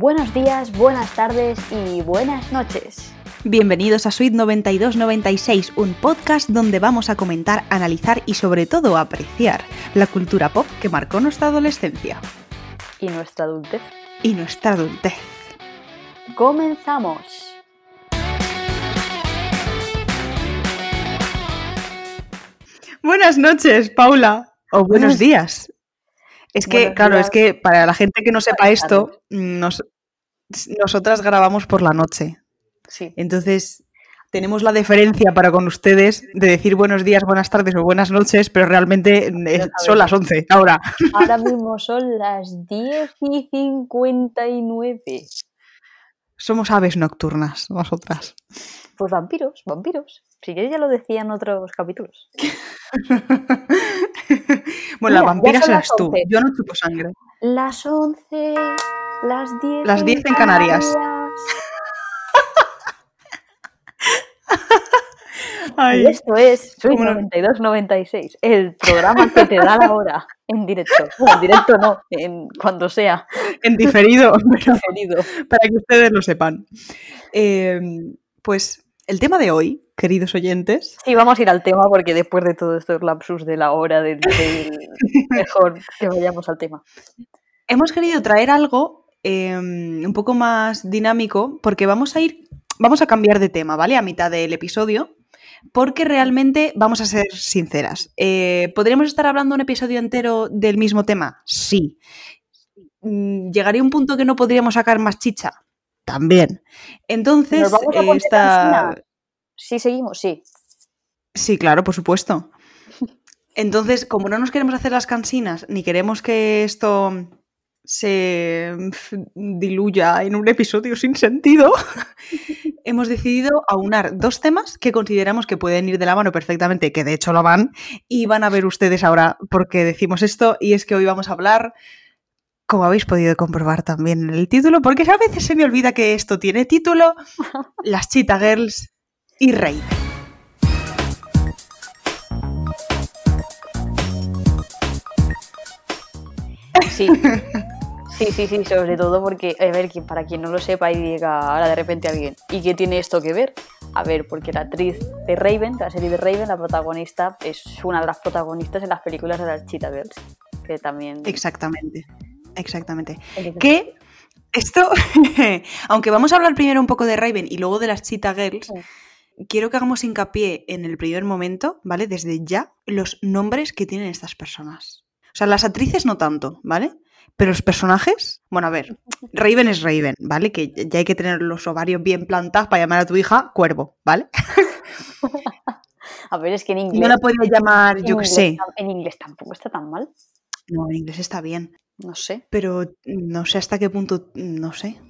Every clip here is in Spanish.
Buenos días, buenas tardes y buenas noches. Bienvenidos a Suite 9296, un podcast donde vamos a comentar, analizar y sobre todo apreciar la cultura pop que marcó nuestra adolescencia. Y nuestra adultez. Y nuestra adultez. Comenzamos. Buenas noches, Paula. O buenos días. Es que, Buenos claro, días. es que para la gente que no sepa esto, nos- nosotras grabamos por la noche. Sí. Entonces, tenemos la deferencia para con ustedes de decir buenos días, buenas tardes o buenas noches, pero realmente eh, sabemos. son las 11 ahora. Ahora mismo son las 10 y 59. Somos aves nocturnas, nosotras. Pues vampiros, vampiros. Si queréis ya lo decía en otros capítulos. bueno, la Mira, ya vampira serás tú. 11. Yo no chupo sangre. Las 11, las 10. Las 10 en Canarias. Y esto es Soy ¿Cómo no? 9296, el programa que te da la hora en directo. Bueno, en directo no, en cuando sea En diferido, pero diferido. para que ustedes lo sepan. Eh, pues el tema de hoy, queridos oyentes, Sí, vamos a ir al tema porque después de todo estos lapsus de la hora del, del- mejor que vayamos al tema. hemos querido traer algo eh, un poco más dinámico porque vamos a ir, vamos a cambiar de tema, ¿vale? A mitad del episodio. Porque realmente, vamos a ser sinceras, eh, ¿podríamos estar hablando un episodio entero del mismo tema? Sí. Mm, ¿Llegaría un punto que no podríamos sacar más chicha? También. Entonces, ¿Nos vamos a eh, esta-? Sí, seguimos, sí. Sí, claro, por supuesto. Entonces, como no nos queremos hacer las cansinas, ni queremos que esto se diluya en un episodio sin sentido, hemos decidido aunar dos temas que consideramos que pueden ir de la mano perfectamente, que de hecho lo van, y van a ver ustedes ahora por qué decimos esto, y es que hoy vamos a hablar, como habéis podido comprobar también en el título, porque a veces se me olvida que esto tiene título, las Cheetah Girls y Rey. Sí. Sí, sí, sí, sobre todo porque, a ver, para quien no lo sepa y diga ahora de repente alguien, ¿y qué tiene esto que ver? A ver, porque la actriz de Raven, de la serie de Raven, la protagonista, es una de las protagonistas en las películas de las Cheetah Girls, que también... Exactamente, exactamente. Que esto, aunque vamos a hablar primero un poco de Raven y luego de las Cheetah Girls, quiero que hagamos hincapié en el primer momento, ¿vale? Desde ya, los nombres que tienen estas personas. O sea, las actrices no tanto, ¿vale? Pero los personajes, bueno, a ver, Raven es Raven, ¿vale? Que ya hay que tener los ovarios bien plantados para llamar a tu hija cuervo, ¿vale? A ver, es que en inglés... No la podía llamar, yo qué sé. En inglés tampoco está tan mal, No, en inglés está bien. No sé. pero no sé hasta qué punto, no sé.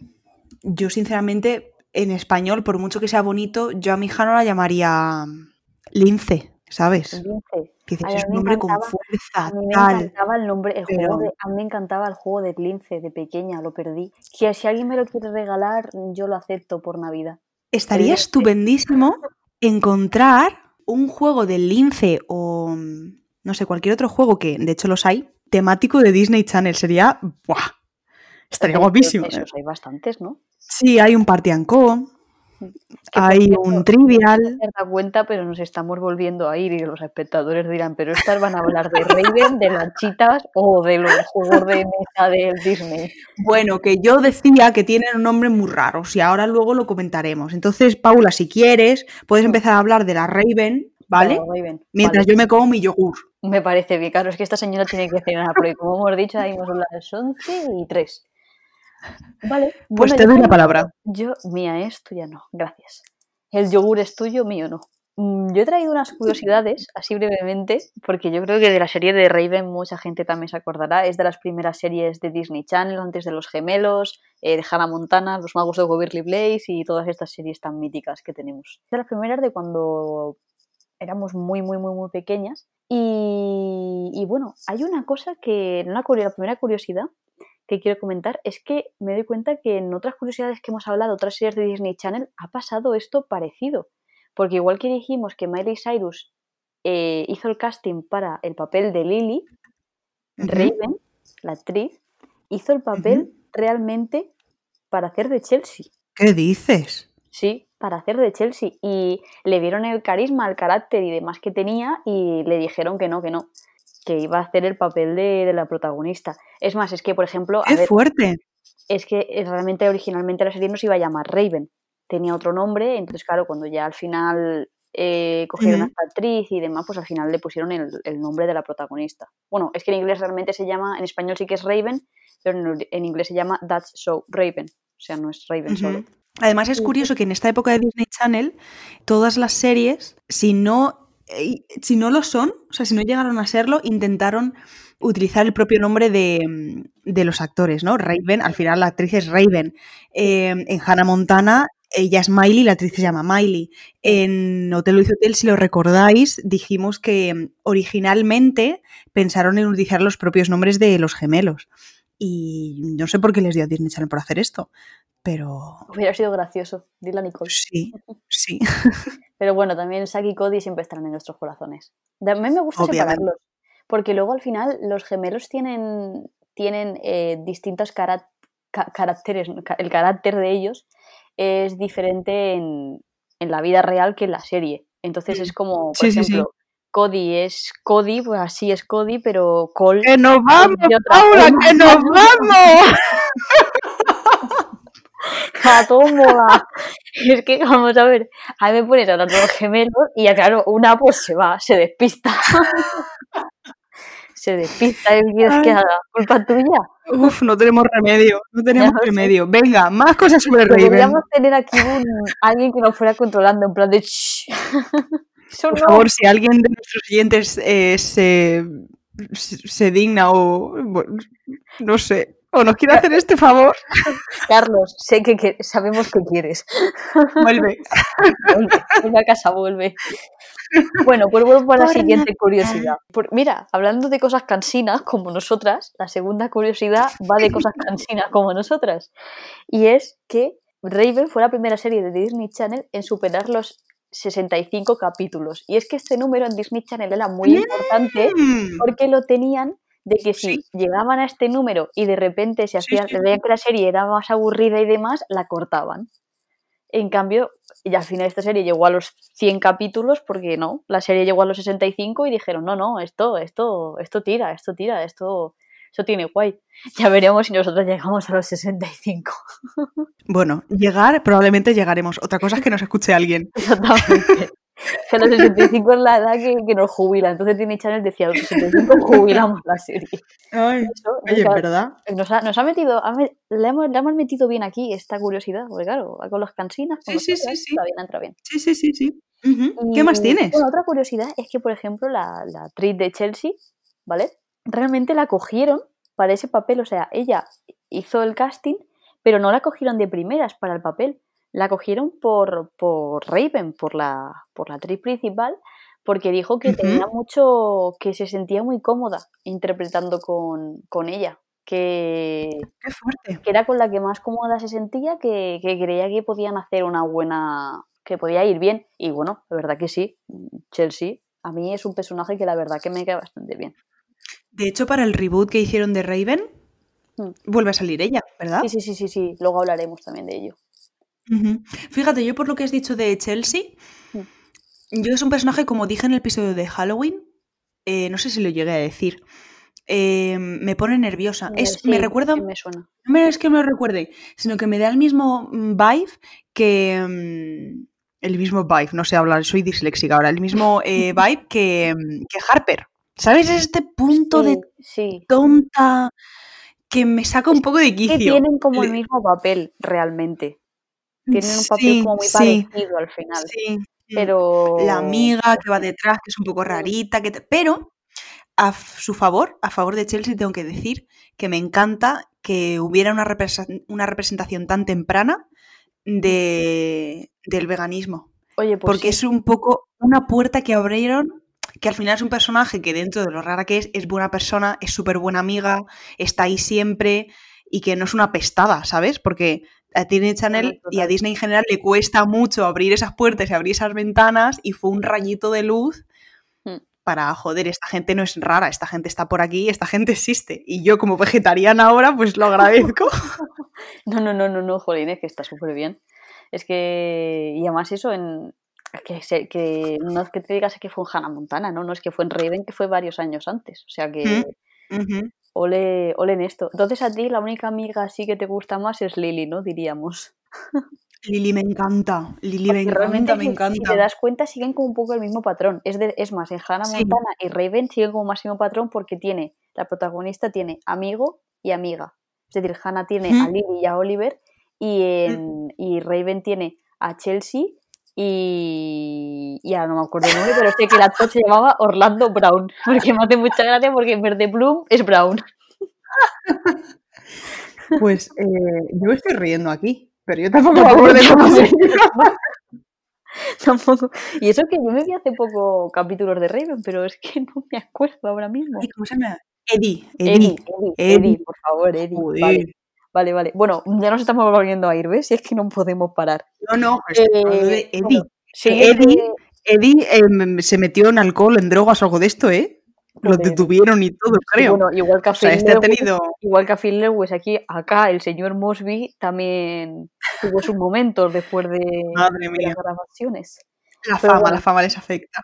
Yo sinceramente, en español, por mucho que sea bonito, yo a mi hija no la llamaría Lince, ¿sabes? Lince. Que dices, es un nombre con fuerza, A mí me tal. encantaba el nombre, el pero- juego de, a mí me encantaba el juego de Lince de pequeña, lo perdí. Que si alguien me lo quiere regalar, yo lo acepto por Navidad. Estaría estupendísimo encontrar un juego de Lince o, mm, no sé, cualquier otro juego que, de hecho los hay, temático de Disney Channel. Sería, ¡buah! Estaría Pero guapísimo. Esos hay bastantes, ¿no? Sí, hay un Party and Co, hay un Trivial. no se da cuenta, pero nos estamos volviendo a ir y los espectadores dirán, pero estas van a hablar de Raven, de las chitas o de los juegos de mesa del Disney. Bueno, que yo decía que tienen un nombre muy raro y ahora luego lo comentaremos. Entonces, Paula, si quieres, puedes empezar a hablar de la Raven, ¿vale? Claro, Raven. Mientras Vale, yo me como mi yogur. Me parece bien, claro, es que esta señora tiene que cenar, porque como hemos dicho, ahí son las 11 y 3. Vale. Pues bueno, te doy la palabra. Yo, mía es, tuya no, gracias. El yogur es tuyo, mío no. Mm, Yo he traído unas curiosidades, así brevemente, porque yo creo que de la serie de Raven mucha gente también se acordará. Es de las primeras series de Disney Channel, antes de Los Gemelos, eh, de Hannah Montana, Los Magos de Waverly Place y todas estas series tan míticas que tenemos. De las primeras de cuando éramos muy, muy, muy, muy pequeñas. Y, y bueno, hay una cosa que, una, la primera curiosidad que quiero comentar es que me doy cuenta que en otras curiosidades que hemos hablado, otras series de Disney Channel, ha pasado esto parecido. Porque igual que dijimos que Miley Cyrus eh, hizo el casting para el papel de Lily. Raven, la actriz, hizo el papel realmente para hacer de Chelsea. ¿Qué dices? Sí, para hacer de Chelsea. Y le vieron el carisma, el carácter y demás que tenía y le dijeron que no, que no, que iba a hacer el papel de, la protagonista. Es más, es que, por ejemplo... ¡Qué fuerte! Es que eh, realmente originalmente la serie no se iba a llamar Raven, tenía otro nombre, entonces claro, cuando ya al final eh, cogieron a esta actriz y demás, pues al final le pusieron el, nombre de la protagonista. Bueno, es que en inglés realmente se llama, en español sí que es Raven, pero en, inglés se llama That's So Raven, o sea, no es Raven solo. Además es curioso que en esta época de Disney Channel, todas las series, si no, eh, si no lo son, o sea, si no llegaron a serlo, intentaron utilizar el propio nombre de, los actores, ¿no? Raven, al final la actriz es Raven. Eh, en Hannah Montana ella es Miley, la actriz se llama Miley. En Hotel Luis Hotel, si lo recordáis, dijimos que originalmente pensaron en utilizar los propios nombres de los gemelos. Y no sé por qué les dio a Disney Channel por hacer esto, pero... Hubiera sido gracioso, dile a Nicole. Sí, sí. Pero bueno, también Saki y Cody siempre estarán en nuestros corazones. A mí me gusta separarlos, porque luego al final los gemelos tienen, tienen eh, distintos caracteres, el carácter de ellos es diferente en, la vida real que en la serie. Entonces es como, por ejemplo, Cody es Cody, pues así es Cody, pero Cole. ¡Que nos vamos, Paula! ¡Que nos vamos! a todo moda. Es que, vamos a ver, a mí me pones a los gemelos y ya claro, una pues se va, se despista. se despista y quieres que haga culpa tuya. Uf, no tenemos remedio, no tenemos remedio. Venga, más cosas sobre Raven. Podríamos tener aquí un, alguien que nos fuera controlando, en plan de... Por favor, si alguien de nuestros siguientes eh, se, se, digna o... no sé, o nos quiere hacer este favor. Carlos, sé que, sabemos que quieres. Vuelve. vuelve. A casa, vuelve. Bueno, pues vuelvo a la siguiente curiosidad. mira, hablando de cosas cansinas como nosotras, la segunda curiosidad va de cosas cansinas como nosotras. Y es que Raven fue la primera serie de Disney Channel en superar los 65 capítulos. Y es que este número en Disney Channel era muy importante porque lo tenían de que si llegaban a este número y de repente se hacían, veían que la serie era más aburrida y demás, la cortaban. En cambio, y al final esta serie llegó a los 100 capítulos porque no, la serie llegó a los 65 y dijeron, no, no, esto, esto, esto tira, esto tira, esto, eso tiene guay. Ya veremos si nosotros llegamos a los 65. Bueno, llegar, probablemente llegaremos. Otra cosa es que nos escuche alguien. Exactamente. Que los 65 es la edad que, nos jubila. Entonces Disney Channel decía, los 65 jubilamos la serie. Ay, oye, ¿verdad? Nos ha, nos ha metido, le, hemos, le, hemos, metido bien aquí esta curiosidad, porque claro, con las cansinas, sí, sí, sí, sí. Entra bien, entra bien. Sí, sí, sí, sí. ¿Qué más tienes? Bueno, otra curiosidad es que, por ejemplo, la, la actriz de Chelsea, ¿vale? Realmente la cogieron para ese papel, o sea, ella hizo el casting, pero no la cogieron de primeras para el papel la cogieron por, por Raven, por la, por la actriz principal, porque dijo que tenía mucho, que se sentía muy cómoda interpretando con, con ella. Que, que, era con la que más cómoda se sentía, que, que, creía que podían hacer una buena, que podía ir bien. Y bueno, la verdad que sí, Chelsea a mí es un personaje que la verdad que me queda bastante bien. De hecho, para el reboot que hicieron de Raven, mm. vuelve a salir ella, ¿verdad? Sí, sí, sí, sí, sí, luego hablaremos también de ello. Fíjate, yo por lo que has dicho de Chelsea, mm. yo es un personaje, como dije en el episodio de Halloween, eh, no sé si lo llegué a decir, eh, me pone nerviosa. Eh, es, me recuerda. Me suena. No es que me lo recuerde, sino que me da el mismo mm, vibe que. Mm, el mismo vibe, no sé hablar, soy disléxica ahora. El mismo vibe que, que, Harper. ¿Sabes? Este punto de tonta que me saca un poco de quicio. Que tienen como el mismo papel, realmente. Tienen un papel como muy parecido al final. Sí. Pero... La amiga que va detrás, que es un poco rarita, que pero a su favor, a favor de Chelsea, tengo que decir que me encanta que hubiera una, una representación tan temprana de, del veganismo. Oye, pues Porque es un poco una puerta que abrieron, que al final es un personaje que dentro de lo rara que es, es buena persona, es súper buena amiga, está ahí siempre y que no es una pestada, ¿sabes? Porque a Disney Channel y a Disney en general le cuesta mucho abrir esas puertas y abrir esas ventanas y fue un rayito de luz hmm. para, joder, esta gente no es rara, esta gente está por aquí, esta gente existe. Y yo como vegetariana ahora, pues lo agradezco. No, no, no, no, no, jolín, es que está súper bien. Es que, y además eso en, que, se- que no es que te digas que fue en Hannah Montana, ¿no? No es que fue en Raven, que fue varios años antes. O sea que. Ole, ole en esto. Entonces a ti la única amiga así que te gusta más es Lily, ¿no? Diríamos. Lili me encanta. Lili me realmente, encanta, me encanta. Si te das cuenta, siguen como un poco el mismo patrón. Es, de- es más, en Hannah Sí. Montana y Raven siguen como máximo patrón porque tiene, la protagonista tiene amigo y amiga. Es decir, Hannah tiene a. Lily y a Oliver y, en, y Raven tiene a Chelsea y ya no me acuerdo el nombre, pero sé que el actor se llamaba Orlando Brown. Porque me hace mucha gracia porque en vez de Bloom es Brown. Pues eh, yo estoy riendo aquí, pero yo tampoco me acuerdo de cómo se Tampoco. Y eso que yo me vi hace poco capítulos de Raven, pero es que no me acuerdo ahora mismo. ¿Cómo se llama? Eddie. Eddie, Eddie. Eddie, Eddie. Por favor, Eddie. Vale, vale, vale. Bueno, ya nos estamos volviendo a ir, ¿ves? Y es que no podemos parar. No, no, estoy hablando de Eh, Eddie. bueno, Eddie, Eddie em, se metió en alcohol, en drogas, algo de esto, ¿eh? Lo detuvieron y todo, creo. bueno, igual que a o sea, este ha Lewis- tenido... igual que a Phil Lewis aquí, acá el señor Mosby también tuvo sus momentos después de, Madre de mía. las grabaciones. La Pero fama, bueno. la fama les afecta.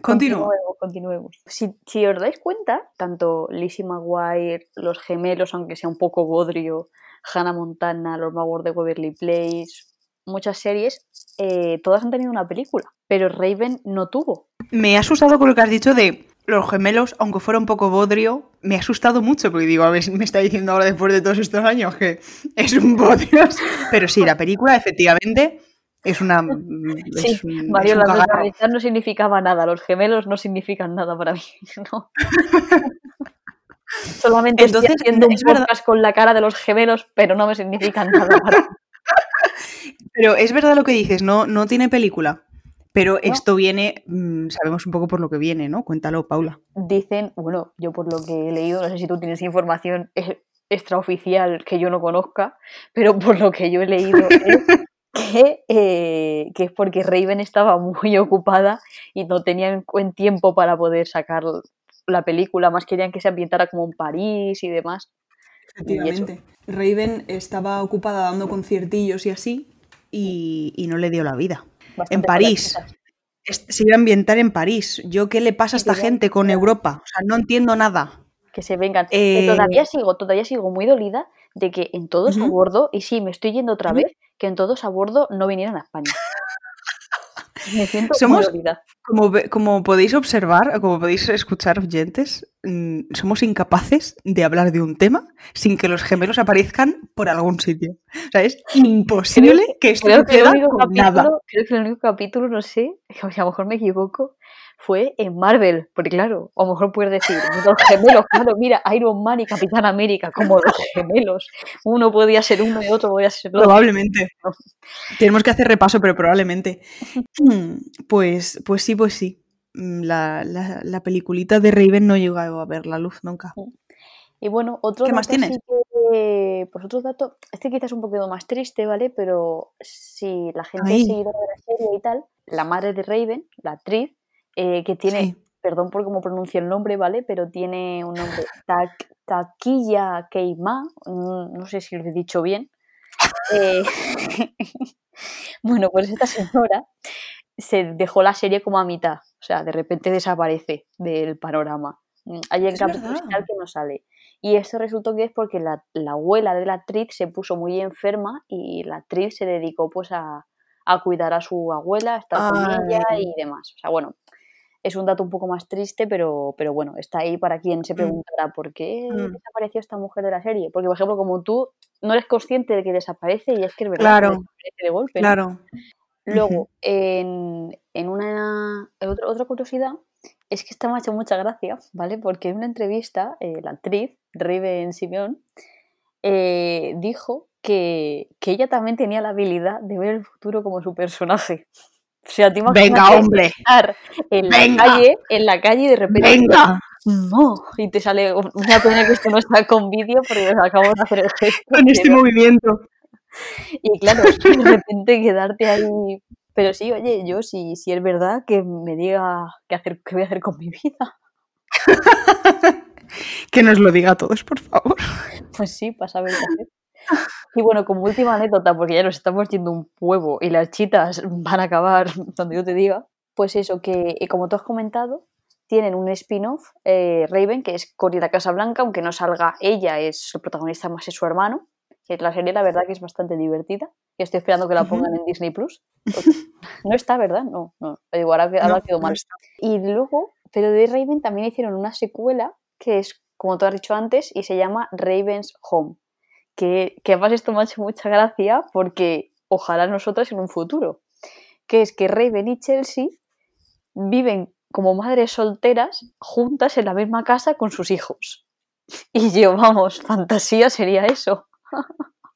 Continúa. Continuemos, continuemos. Si, si os dais cuenta, tanto Lizzie McGuire, los gemelos, aunque sea un poco bodrio, Hannah Montana, los magos de Waverly Place, muchas series, eh, todas han tenido una película, pero Raven no tuvo. Me ha asustado con lo que has dicho de los gemelos, aunque fuera un poco bodrio, me ha asustado mucho porque digo, a ver, me está diciendo ahora después de todos estos años que es un bodrio. Pero sí, la película efectivamente es una... Es Sí, un, Mario, la no significaba nada, los gemelos no significan nada para mí. no. Solamente Entonces, estoy haciendo es verdad- con la cara de los gemelos, pero no me significan nada para mí. Pero es verdad lo que dices, no, no tiene película. Pero No. esto viene, mm, sabemos un poco por lo que viene, ¿no? Cuéntalo, Paula. Dicen, bueno, yo por lo que he leído, no sé si tú tienes información extraoficial que yo no conozca, pero por lo que yo he leído es que, eh, que es porque Raven estaba muy ocupada y no tenían buen tiempo para poder sacar la película, más querían que se ambientara como en París y demás. Efectivamente. Raven estaba ocupada dando conciertillos y así, y, y no le dio la vida. Bastante En París. Es- Se iba a ambientar en París. ¿Yo qué le pasa a esta gente con. Europa? O sea, no entiendo nada. Que se vengan. Que Eh, todavía sigo, todavía sigo muy dolida de que en todos a Ujú. bordo, y sí, me estoy yendo otra vez, que en todos a bordo no vinieran a España. Me siento Somos-. Como, como podéis observar, como podéis escuchar, oyentes, mm, somos incapaces de hablar de un tema sin que los gemelos aparezcan por algún sitio. O sea, es imposible Creo que esto Creo que, el suceda único con nada. creo que el único capítulo, no sé, a lo mejor me equivoco, fue en Marvel, porque claro, a lo mejor puedes decir, los gemelos, claro, mira, Iron Man y Capitán América, como los gemelos, uno podía ser uno y otro podía ser otro. Probablemente. No. Tenemos que hacer repaso, pero probablemente. Mm, Pues, pues sí, pues sí. Mm, La, la, la peliculita de Raven no llegó a ver la luz nunca. Y bueno, otro ¿Qué más sí tienes? que, pues otro dato, este quizás es un poquito más triste, ¿vale? Pero si la gente Ay. es seguidora de la serie y tal, la madre de Raven, la actriz, eh, que tiene, Sí. perdón por cómo pronuncio el nombre, ¿vale? Pero tiene un nombre, Takiya Keima, no sé si lo he dicho bien. Eh, bueno, pues esta señora se dejó la serie como a mitad, o sea, de repente desaparece del panorama. Hay verdad. y tal que no sale. Y esto resultó que es porque la, la abuela de la actriz se puso muy enferma y la actriz se dedicó pues a, a cuidar a su abuela, a estar con ella y demás. O sea, bueno, es un dato un poco más triste, pero, pero bueno, está ahí para quien se Mm. preguntará por qué Mm. desapareció esta mujer de la serie. Porque, por ejemplo, como tú no eres consciente de que desaparece y es que es verdad, que Claro. desaparece de golpe. ¿no? Claro. Luego, en, en una en otra, otra curiosidad, es que esta me ha hecho mucha gracia, ¿vale? Porque en una entrevista, eh, la actriz, Raven Simeón, eh, dijo que, que ella también tenía la habilidad de ver el futuro como su personaje. O sea, te Venga, hombre. estar en la Venga. calle, en la calle y de repente Venga. no, y te sale una pena que esto no está con vídeo porque nos acabamos de hacer el gesto. Con este pero- movimiento. y claro, de repente quedarte ahí. Pero sí, oye, yo si, si es verdad que me diga qué, hacer, qué voy a hacer con mi vida. Que nos lo diga a todos, por favor. Pues sí, para saber qué hacer. Y bueno, como última anécdota, porque ya nos estamos yendo un huevo y las chitas van a acabar donde yo te diga, pues eso, que eh, como tú has comentado, tienen un spin-off, eh, Raven, que es Cory la Casa Blanca, aunque no salga ella, es su protagonista más es su hermano, que la serie la verdad que es bastante divertida, y estoy esperando que la pongan en Disney Plus. No está, ¿verdad? No, no, digo, ahora, ahora quedó mal. y luego, pero de Raven también hicieron una secuela que es, como tú has dicho antes, y se llama Raven's Home, que, que además esto me ha hecho mucha gracia porque ojalá nosotras en un futuro, que es que Raven y Chelsea viven como madres solteras juntas en la misma casa con sus hijos. Y yo, vamos, fantasía sería eso.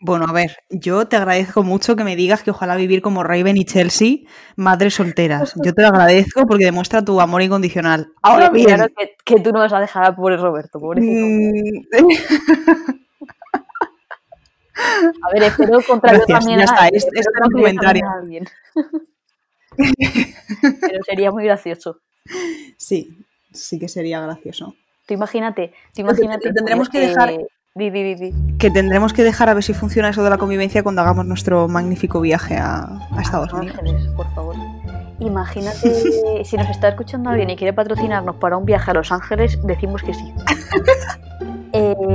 Bueno, a ver, yo te agradezco mucho que me digas que ojalá vivir como Raven y Chelsea, madres solteras. Yo te lo agradezco porque demuestra tu amor incondicional. Ahora bien. Claro que, tú no vas a dejar a pobre Roberto, pobrecito. A ver, espero contra también ya está, este, es un comentario. Pero sería muy gracioso. Sí, sí que sería gracioso. Tú imagínate, tú imagínate. Tendremos que dejar. Que tendremos que dejar a ver si funciona eso de la convivencia cuando hagamos nuestro magnífico viaje a, Estados Unidos. por favor. Imagínate, si nos está escuchando alguien y quiere patrocinarnos para un viaje a Los Ángeles, decimos que sí.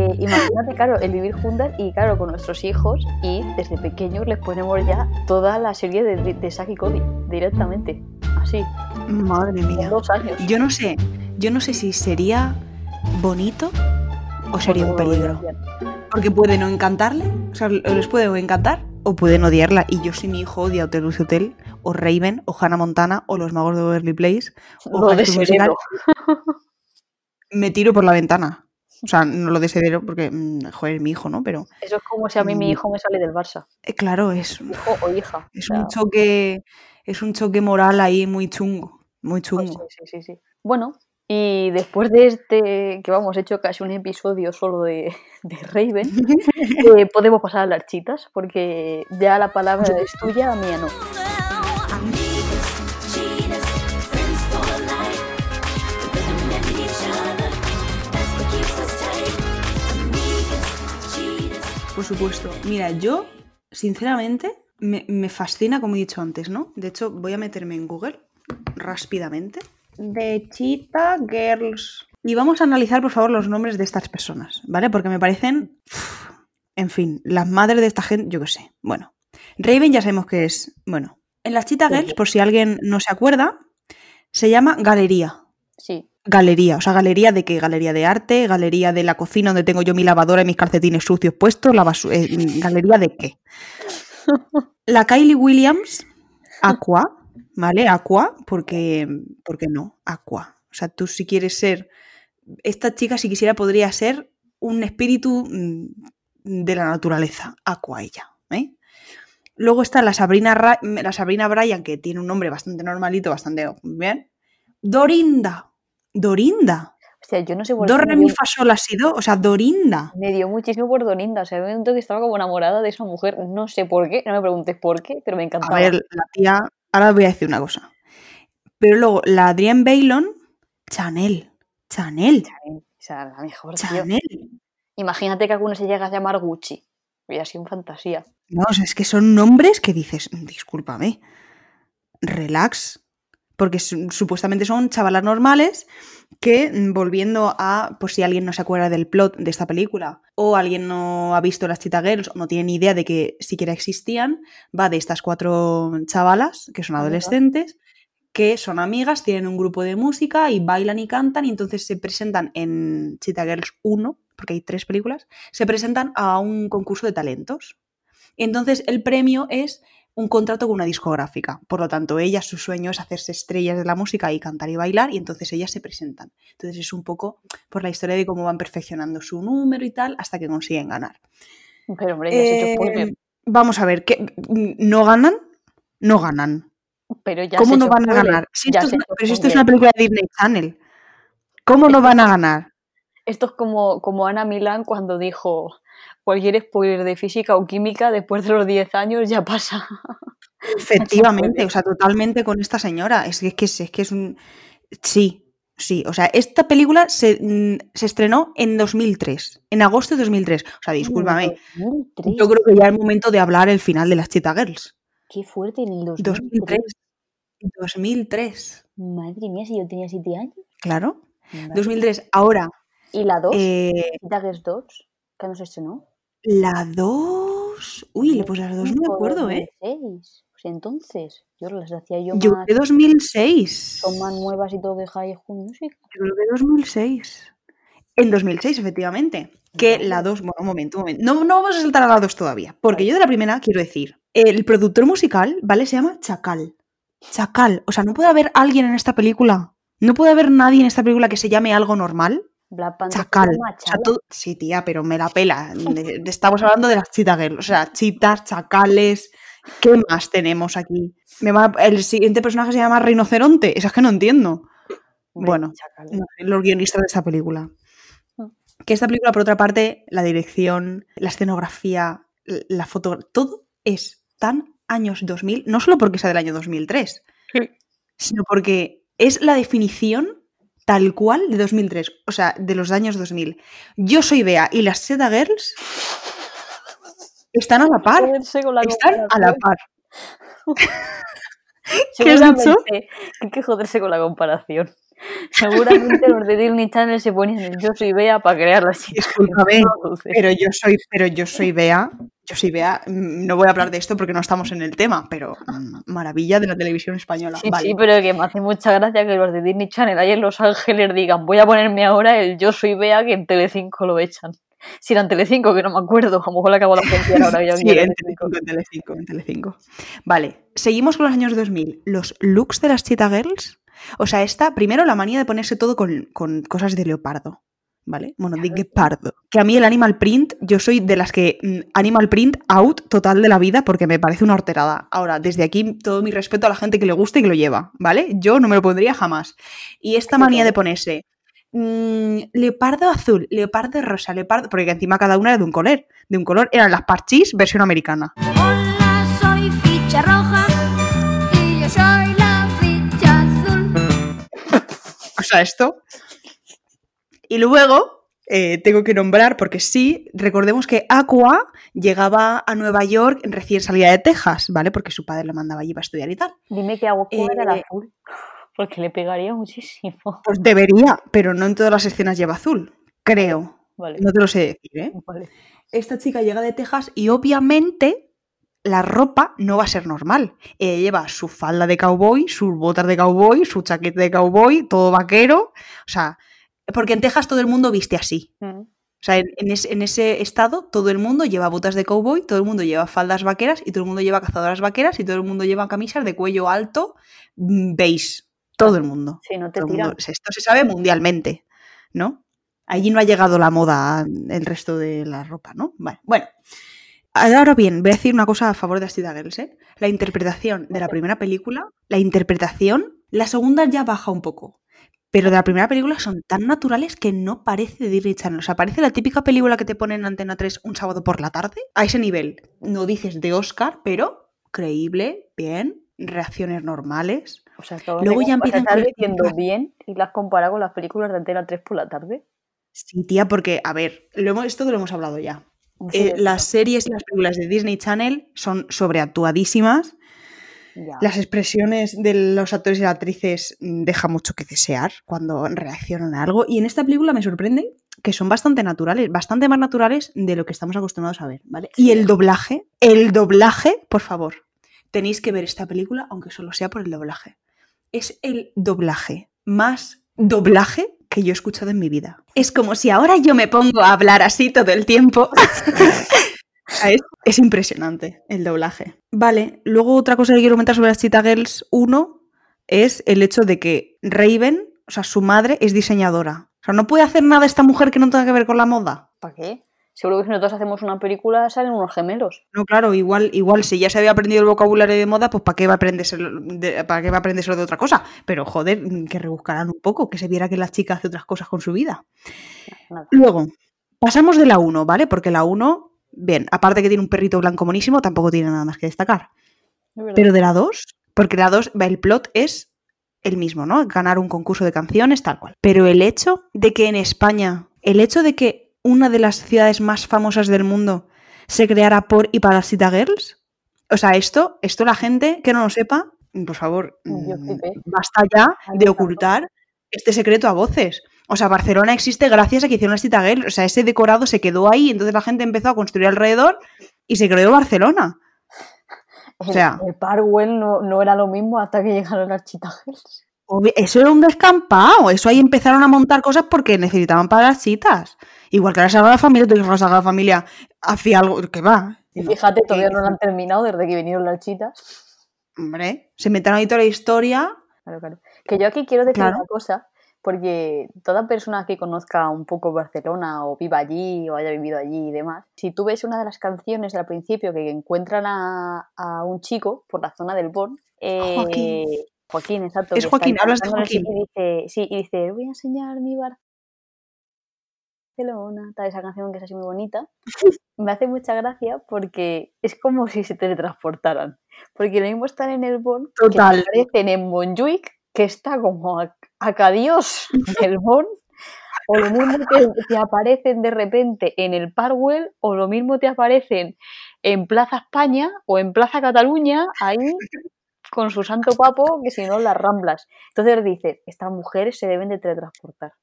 Eh, imagínate, claro, el vivir juntas y, claro, con nuestros hijos y desde pequeños les ponemos ya toda la serie de, de y Cody directamente. Así. Madre mía. Dos años. Yo no sé, yo no sé si sería bonito o sería un peligro. Porque puede no encantarle, o sea, les puede encantar o pueden odiarla. Y yo si mi hijo odia Hotel Lucy Hotel, o Raven, o Hannah Montana, o Los Magos de Beverly Place, o Musical, me tiro por la ventana. O sea, no lo deseo porque, mm, joder, mi hijo, ¿no? Pero. Eso es como si a mí mi mm. hijo me sale del Barça. Eh, claro, es. Hijo o hija. Es un choque. Es un choque moral ahí muy chungo. Muy pues chungo. sí, sí, sí. Bueno, y después de este, que vamos, he hecho casi un episodio solo de, de Raven, eh, podemos pasar a las chitas, porque ya la palabra es tuya, mía no. Supuesto. Mira, yo, sinceramente, me, me fascina, como he dicho antes, ¿no? De hecho, voy a meterme en Google rápidamente de Cheetah Girls. Y vamos a analizar, por favor, los nombres de estas personas, ¿vale? Porque me parecen. en fin, las madres de esta gente, yo qué sé. Bueno, Raven ya sabemos que es. Bueno, en las Cheetah Girls, por si alguien no se acuerda, se llama Galería. Sí. Galería, o sea, galería de qué? Galería de arte, galería de la cocina donde tengo yo mi lavadora y mis calcetines sucios puestos, la eh, galería de qué. La Kylie Williams, Aqua, ¿vale? Aqua, porque, porque no, Aqua. O sea, tú si quieres ser, esta chica si quisiera podría ser un espíritu mm, de la naturaleza, Aqua ella. ¿eh? Luego está la Sabrina, la Sabrina Bryan, que tiene un nombre bastante normalito, bastante bien. Dorinda. Dorinda. O sea, yo no sé por qué. re, mi, fa, sol ha sido, o sea, Dorinda. Me dio muchísimo por Dorinda. O sea, me momento que estaba como enamorada de esa mujer. No sé por qué, no me preguntes por qué, pero me encantaba. A ver, la tía Ahora voy a decir una cosa. Pero luego, la Adrienne Bailon, Chanel. Chanel. O sea, la mejor. Chanel. Imagínate que alguno se llega a llamar Gucci. Hubiera sido un fantasía. No, o sea, es que son nombres que dices, discúlpame, relax. Porque supuestamente son chavalas normales que, mm, volviendo a, por si alguien no se acuerda del plot de esta película, o alguien no ha visto las Cheetah Girls, o no tiene ni idea de que siquiera existían, va de estas cuatro chavalas, que son adolescentes, que son amigas, tienen un grupo de música y bailan y cantan, y entonces se presentan en Cheetah Girls 1, porque hay tres películas, se presentan a un concurso de talentos. Entonces el premio es un contrato con una discográfica. Por lo tanto, ellas, su sueño es hacerse estrellas de la música y cantar y bailar, y entonces ellas se presentan. Entonces es un poco por la historia de cómo van perfeccionando su número y tal hasta que consiguen ganar. Pero hombre, ya hecho eh, Vamos a ver, ¿qué, ¿no ganan? No ganan. Pero ya ¿Cómo no van a ganar? Si esto pero si esto es una película de Disney Channel. ¿Cómo no van a ganar? Esto es como, como Ana Milán cuando dijo cualquier spoiler de física o química después de los 10 años ya pasa. Efectivamente, o sea, totalmente con esta señora. Es que es, que es, que es un... Sí, Sí, o sea, esta película se, mm, se estrenó en 2003, en agosto de 2003. O sea, discúlpame. 2003. Yo creo que ya es momento de hablar el final de las Cheetah Girls. Qué fuerte en el 2003. 2003. 2003. Madre mía, si yo tenía 7 años. Claro. Madre. 2003. Ahora, ¿Y la 2? eh, Daggers 2, que no se estrenó. La 2. Uy, pues la 2 no me acuerdo, ¿eh? 2006. Pues entonces, yo las hacía yo, Yo más, que 2006. son más nuevas y todo que High School Music. Yo creo que 2006. En 2006, efectivamente. Que la 2, bueno, un momento, un momento. No, no vamos a saltar a la 2 todavía. Porque yo de la primera quiero decir, el productor musical, ¿vale? Se llama Chacal. Chacal. O sea, no puede haber alguien en esta película. No puede haber nadie en esta película que se llame algo normal. Black Panther se Chacal. Sí, tía, pero me la pela. Estamos hablando de las cheetah girls. O sea, chitas, chacales. ¿Qué más tenemos aquí? Me va- el siguiente personaje se llama Rinoceronte. Eso es que no entiendo. Bueno, no los guionistas de esta película. Mm. Que esta película, por otra parte, la dirección, la escenografía, la foto, todo es tan años 2000, no solo porque sea del año 2003, Sí. sino porque es la definición tal cual de 2003, o sea, de los años 2000. Yo soy Bea y las Seda Girls están a la par. Están a la par. ¿Qué has dicho? Hay que joderse con la comparación. Seguramente los de Disney Channel se ponían el Yo soy Bea para crear las chicas. Discúlpame, pero yo soy, pero yo soy Bea. Yo soy Bea. mm, No voy a hablar de esto porque no estamos en el tema, pero mm, maravilla de la televisión española. Sí, vale. sí, pero que me hace mucha gracia que los de Disney Channel ahí en Los Ángeles digan voy a ponerme ahora el Yo soy Bea que en Telecinco lo echan. Si era en Telecinco, que no me acuerdo, a lo mejor le acabo de agenciar ahora ya Sí, en. Telecinco, en Telecinco, en Telecinco. Vale, seguimos con los años 2000. Los looks de las Cheetah Girls. O sea, esta, primero la manía de ponerse todo con, con cosas de leopardo. ¿Vale? Bueno, de guepardo. Que a mí el animal print, yo soy de las que mm, animal print out total de la vida porque me parece una horterada. Ahora, desde aquí todo mi respeto a la gente que le gusta y que lo lleva, ¿vale? Yo no me lo pondría jamás. Y esta manía de ponerse mm, leopardo azul, leopardo rosa, leopardo. Porque encima cada una era de un color. De un color eran las parchís versión americana. Hola, soy ficha roja y yo soy la ficha azul. O sea, esto. Y luego eh, tengo que nombrar, porque sí, recordemos que Aqua llegaba a Nueva York recién salida de Texas, ¿vale? Porque su padre la mandaba allí para estudiar y tal. Dime que era el Eh, azul, porque le pegaría muchísimo. Pues debería, pero no en todas las escenas lleva azul, creo. Vale, No te lo sé decir, ¿eh? vale. Esta chica llega de Texas y obviamente la ropa no va a ser normal. Ella lleva su falda de cowboy, sus botas de cowboy, su chaqueta de cowboy, todo vaquero. O sea, porque en Texas todo el mundo viste así. Mm. O sea, en, en es- en ese estado todo el mundo lleva botas de cowboy, todo el mundo lleva faldas vaqueras y todo el mundo lleva cazadoras vaqueras y todo el mundo lleva camisas de cuello alto, mm, beige. Todo el mundo. Sí, no te tiran. Esto se sabe mundialmente, ¿no? Allí no ha llegado la moda el resto de la ropa, ¿no? Vale, bueno. Ahora bien, voy a decir una cosa a favor de Astida Girls, ¿eh? La interpretación de la primera película, la interpretación, la segunda ya baja un poco. Pero de la primera película son tan naturales que no parece de Disney Channel. O sea, parece la típica película que te ponen en Antena 3 un sábado por la tarde. A ese nivel. No dices de Oscar, pero creíble, bien, reacciones normales. O sea, todo Luego ya empiezan diciendo bien y las comparas con las películas de Antena 3 por la tarde. Sí, tía, porque, a ver, lo hemos, esto lo hemos hablado ya. Sí, Eh, las series y las películas de Disney Channel son sobreactuadísimas. Ya. Las expresiones de los actores y las actrices dejan mucho que desear cuando reaccionan a algo. Y en esta película me sorprende que son bastante naturales, bastante más naturales de lo que estamos acostumbrados a ver, ¿vale? Y el doblaje, el doblaje, por favor, tenéis que ver esta película, aunque solo sea por el doblaje. Es el doblaje más doblaje que yo he escuchado en mi vida. Es como si ahora yo me pongo a hablar así todo el tiempo. Es, es impresionante el doblaje. Vale, luego otra cosa que quiero comentar sobre las Cheetah Girls 1 es el hecho de que Raven, o sea, su madre es diseñadora. O sea, no puede hacer nada esta mujer que no tenga que ver con la moda. ¿Para qué? Seguro que si nosotros hacemos una película salen unos gemelos. No, claro, igual, igual si ya se había aprendido el vocabulario de moda, pues ¿para qué va a aprenderse de, ¿para qué va a aprenderse de otra cosa? Pero joder, que rebuscarán un poco, que se viera que la chica hace otras cosas con su vida. Nada. Luego, pasamos de la 1, ¿vale? Porque la 1, bien, aparte que tiene un perrito blanco monísimo, tampoco tiene nada más que destacar. Pero de la 2, porque la 2, el plot es el mismo, ¿no? Ganar un concurso de canciones, tal cual. Pero el hecho de que en España, el hecho de que una de las ciudades más famosas del mundo se creara por y para las Cita Girls, o sea, esto, esto la gente que no lo sepa, por favor, mm, basta ya de ocultar este secreto a voces. O sea, Barcelona existe gracias a que hicieron las Cita Girls. O sea, ese decorado se quedó ahí, entonces la gente empezó a construir alrededor y se creó Barcelona. O sea- el, el Parwell no, no era lo mismo hasta que llegaron las. Obvi- Eso era un descampado. Eso ahí empezaron a montar cosas porque necesitaban para las citas. Igual que la Sagrada Familia, tú que la Sagrada Familia hacía algo que va. Y fíjate, todavía no lo han terminado desde que vinieron las chitas. Hombre, se metieron ahí toda la historia. Claro, claro. Que yo aquí quiero decir Claro. una cosa, porque toda persona que conozca un poco Barcelona o viva allí o haya vivido allí y demás, si tú ves una de las canciones del principio que encuentran a, a un chico por la zona del Born, eh, Joaquín. Joaquín, exacto. Es Joaquín, hablas de Joaquín. Y dice, sí, y dice, voy a enseñar mi Barcelona, tal, esa canción que es así muy bonita. Me hace mucha gracia porque es como si se teletransportaran. Porque lo mismo están en el Born Total. que aparecen en Montjuic, que está como a, a Cadios del Born, o lo mismo que te aparecen de repente en el Parwell, o lo mismo te aparecen en Plaza España o en Plaza Cataluña, ahí con su santo papo, que si no las ramblas. Entonces dices, estas mujeres se deben de teletransportar.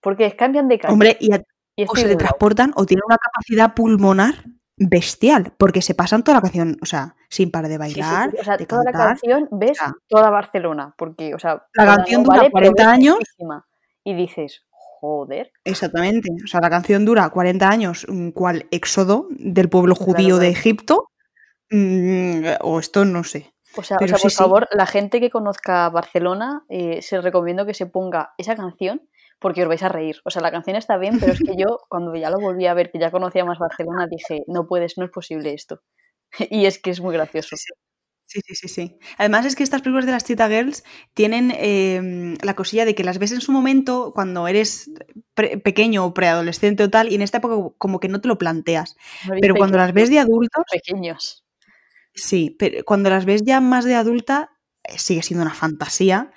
Porque cambian de calle. Hombre, y a- y o se de lado. transportan o tienen una capacidad pulmonar bestial. Porque se pasan toda la canción, o sea, sin parar de Sí, sí, bailar, sí. O sea, de toda la canción ves toda Barcelona, porque, o sea, La canción dura vale, pero 40 ves años. Y dices, joder, Exactamente. O sea, la canción dura 40 años, mm, cual éxodo del pueblo Claro, judío de. Egipto. Mm, o esto no sé. O sea, o sea, por favor, la gente que conozca Barcelona, eh, se recomiendo que se ponga esa canción porque os vais a reír. O sea, la canción está bien, pero es que yo, cuando ya lo volví a ver, que ya conocía más Barcelona, dije, no puedes, no es posible esto. Y es que es muy gracioso. Sí, sí, sí, sí. Además es que estas películas de las Cheetah Girls tienen eh, la cosilla de que las ves en su momento cuando eres pequeño o preadolescente o tal, y en esta época como que no te lo planteas. Pero cuando las ves de adultos, pequeños. sí, pero cuando las ves ya más de adulta, eh, sigue siendo una fantasía.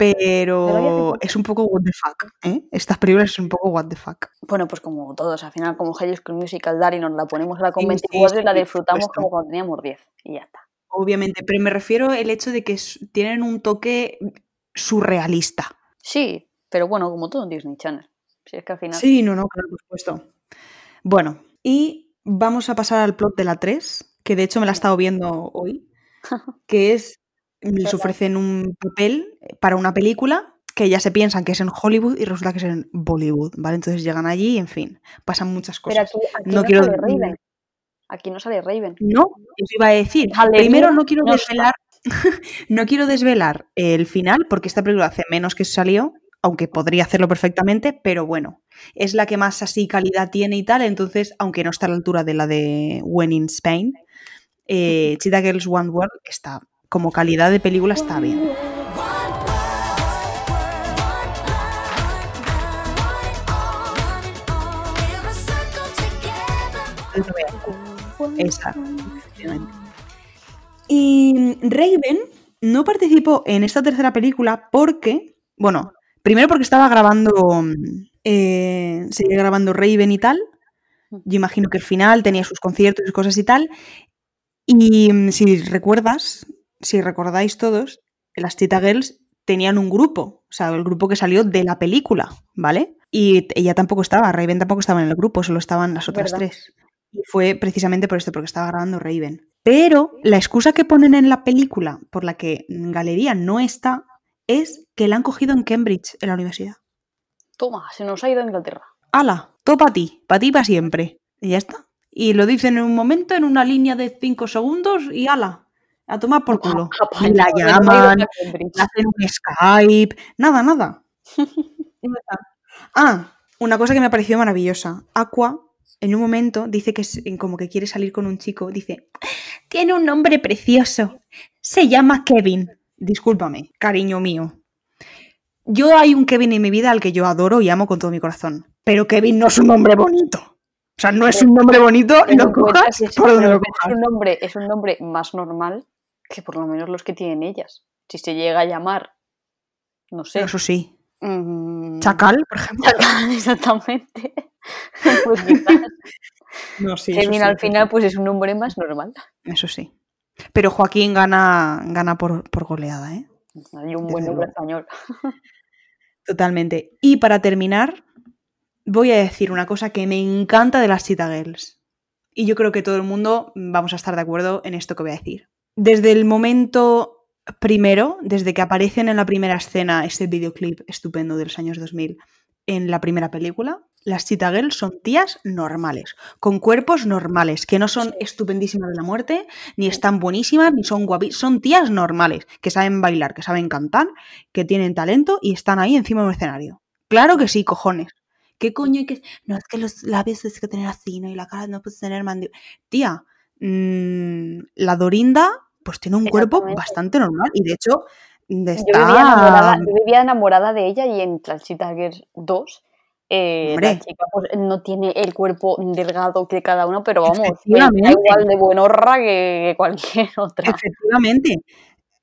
Pero es un poco what the fuck, ¿eh? Estas películas son un poco what the fuck. Bueno, pues como todos, al final, como High School Musical Daddy, nos la ponemos a la con Sí, 24 sí, y la disfrutamos supuesto. como cuando teníamos 10. Y ya está. Obviamente, pero me refiero al hecho de que tienen un toque surrealista. Sí, pero bueno, como todo en Disney Channel. Si es que al final. Sí, no, no, claro, por supuesto. Bueno, y vamos a pasar al plot de la 3, que de hecho me la he estado viendo hoy, que es, les ofrecen un papel para una película que ya se piensan que es en Hollywood y resulta que es en Bollywood, ¿vale? Entonces llegan allí y, en fin, pasan muchas Pero cosas. aquí, aquí No no, quiero- sale Raven. Aquí no sale Raven. No, eso iba a decir. Aleluya, Primero no quiero no desvelar, no quiero desvelar el final, porque esta película hace menos que salió, aunque podría hacerlo perfectamente, pero bueno, es la que más así calidad tiene y tal, entonces, aunque no está a la altura de la de When in Spain, eh, Cheetah Girls One World está, como calidad de película está bien. Efectivamente. Y Raven no participó en esta tercera película porque, bueno, primero porque estaba grabando, eh, seguía grabando Raven y tal. Yo imagino que el final tenía sus conciertos y cosas y tal. Y mm, si recuerdas, si recordáis todos, las Cheetah Girls tenían un grupo, o sea, el grupo que salió de la película, ¿vale? Y ella tampoco estaba, Raven tampoco estaba en el grupo, solo estaban las otras ¿Verdad? tres. Y fue precisamente por esto, porque estaba grabando Raven. Pero la excusa que ponen en la película por la que Galería no está es que la han cogido en Cambridge, en la universidad. Toma, se nos ha ido a Inglaterra. ¡Hala! Todo para ti, para ti para siempre. Y ya está. Y lo dicen en un momento, en una línea de 5 segundos, y ala, a tomar por culo. Ni la nos ha ido llaman, hacen un Skype, nada, nada. Ah, una cosa que me ha parecido maravillosa. Aqua, en un momento, dice que es- como que quiere salir con un chico. Dice, tiene un nombre precioso. Se llama Kevin. Discúlpame, cariño mío. Yo hay un Kevin en mi vida al que yo adoro y amo con todo mi corazón. Pero Kevin no es un nombre bonito. O sea, no es un nombre bonito, lo cojas por donde lo es cojas. un nombre, es un nombre más normal que por lo menos los que tienen ellas. Si se llega a llamar No sé. Eso sí. Mm, Chacal, por ejemplo. Chacal, exactamente. pues quizás. No, sí. Kevin sí, al final sí. pues es un hombre más normal. Eso sí. Pero Joaquín gana, gana por, por goleada, ¿eh? Hay un Desde buen nombre español. Totalmente. Y para terminar, voy a decir una cosa que me encanta de las Cheetah Girls. Y yo creo que todo el mundo vamos a estar de acuerdo en esto que voy a decir. Desde el momento primero, desde que aparecen en la primera escena este videoclip estupendo de los años 2000 en la primera película, las Cheetah Girls son tías normales, con cuerpos normales, que no son estupendísimas de la muerte, ni están buenísimas, ni son guapísimas, son tías normales, que saben bailar, que saben cantar, que tienen talento y están ahí encima de un escenario. Claro que sí, cojones. ¿Qué coño hay que.? No, es que los labios tienes que tener así, ¿no? Y la cara no puedes tener mandíbula. Tía, mm, la Dorinda, pues tiene un cuerpo bastante normal. Y de hecho, de Yo vivía, enamorada, está. yo vivía enamorada de ella y en Cheetah Girls 2 eh, la chica pues, no tiene el cuerpo delgado que cada uno, pero vamos, está igual de buenorra que, que cualquier otra. Efectivamente.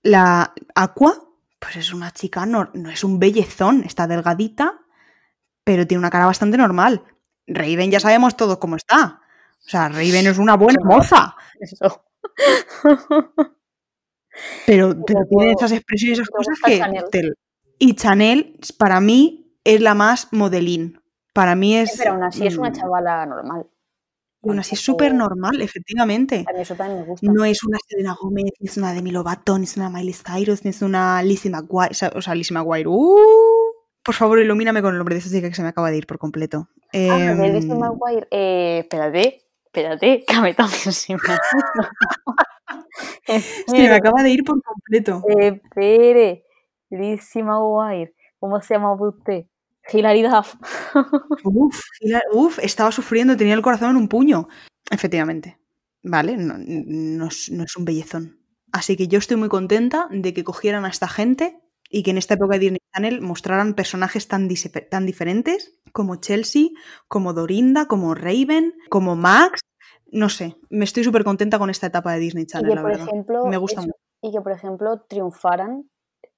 La Aqua, pues es una chica, no, no es un bellezón, está delgadita, pero tiene una cara bastante normal. Raven ya sabemos todos cómo está. O sea, Raven es una buena moza, Eso. pero, tiene esas expresiones y esas ¿te cosas que... Chanel? te- Y Chanel, para mí, es la más modelín. Para mí es... Pero aún así es una mm, chavala normal. y aún así es súper normal, efectivamente. A mí eso también me gusta. No es una Selena Gómez, ni es una Demi Lovato, ni es una Miley Cyrus, ni es una Lizzie McGuire. O sea, Lizzie McGuire. ¡uh! Por favor, ilumíname con el nombre de esa chica que se me acaba de ir por completo. Ah, de Lizzie McGuire. Eh, espérate, espérate, que me ha se me acaba de ir por completo. Espere, Lizzie McGuire. ¿Cómo se llama usted? Hilary Duff. Uf, Hila- uf, estaba sufriendo, tenía el corazón en un puño. Efectivamente. Vale, no, no es, no es un bellezón. Así que yo estoy muy contenta de que cogieran a esta gente y que en esta época de Disney Channel mostraran personajes tan, tan diferentes como Chelsea, como Dorinda, como Raven, como Max. No sé, me estoy súper contenta con esta etapa de Disney Y Channel, que, la por verdad. ejemplo, Me gusta eso, mucho. y que, por ejemplo, triunfaran.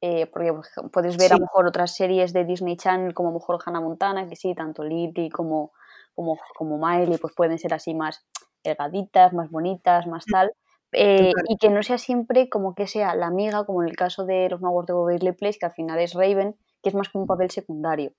eh, porque por ejemplo, puedes ver a lo mejor otras series de Disney Channel como a lo mejor Hannah Montana, que sí, tanto Lily como, como, como Miley, pues pueden ser así más delgaditas, más bonitas, más tal. Eh, y que no sea siempre como que sea la amiga, como en el caso de los magos de Waverly Place, que al final es Raven, que es más como un papel secundario.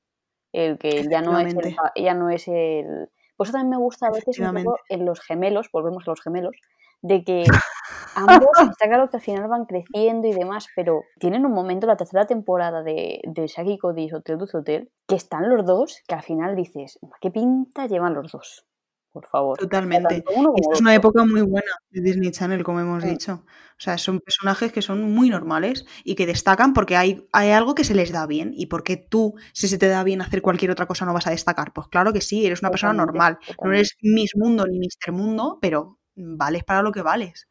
El que ya no es el, ya no es el. Por eso también me gusta a veces un poco en los gemelos, volvemos a los gemelos, de que ambos, está claro que al final van creciendo y demás, pero tienen un momento, la tercera temporada de, de Shaggy Cody's Hotel Hotel, que están los dos, que al final dices, ¿qué pinta llevan los dos? Por favor. Totalmente. Esta es una época muy buena de Disney Channel, como hemos dicho. O sea, son personajes que son muy normales y que destacan porque hay, hay algo que se les da bien. ¿Y porque tú, si se te da bien hacer cualquier otra cosa, no vas a destacar? Pues claro que sí, eres una persona normal. No eres Miss Mundo ni Mister Mundo, pero vales para lo que vales.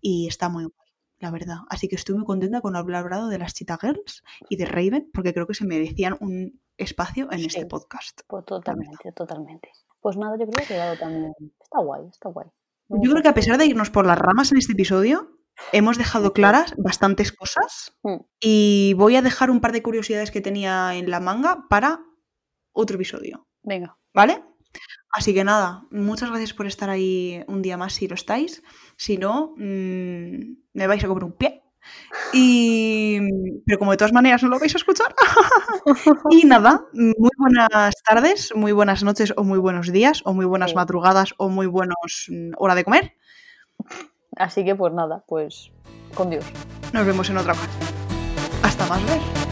Y está muy guay, la verdad. Así que estoy muy contenta con haber hablado de las Cheetah Girls y de Raven, porque creo que se merecían un espacio en este podcast. Pues totalmente, totalmente. Pues nada, yo creo que ha quedado también. Está guay, está guay. Yo creo que a pesar de irnos por las ramas en este episodio, hemos dejado claras bastantes cosas Mm. y voy a dejar un par de curiosidades que tenía en la manga para otro episodio, Venga. ¿vale? Así que nada, muchas gracias por estar ahí un día más si lo estáis. Si no, mm, me vais a comer un pie. Y... Pero como de todas maneras no lo vais a escuchar. y nada, muy buenas tardes, muy buenas noches o muy buenos días o muy buenas Sí. madrugadas o muy buenos mm, hora de comer. Así que pues nada, pues con Dios. Nos vemos en otra ocasión. Hasta más ver.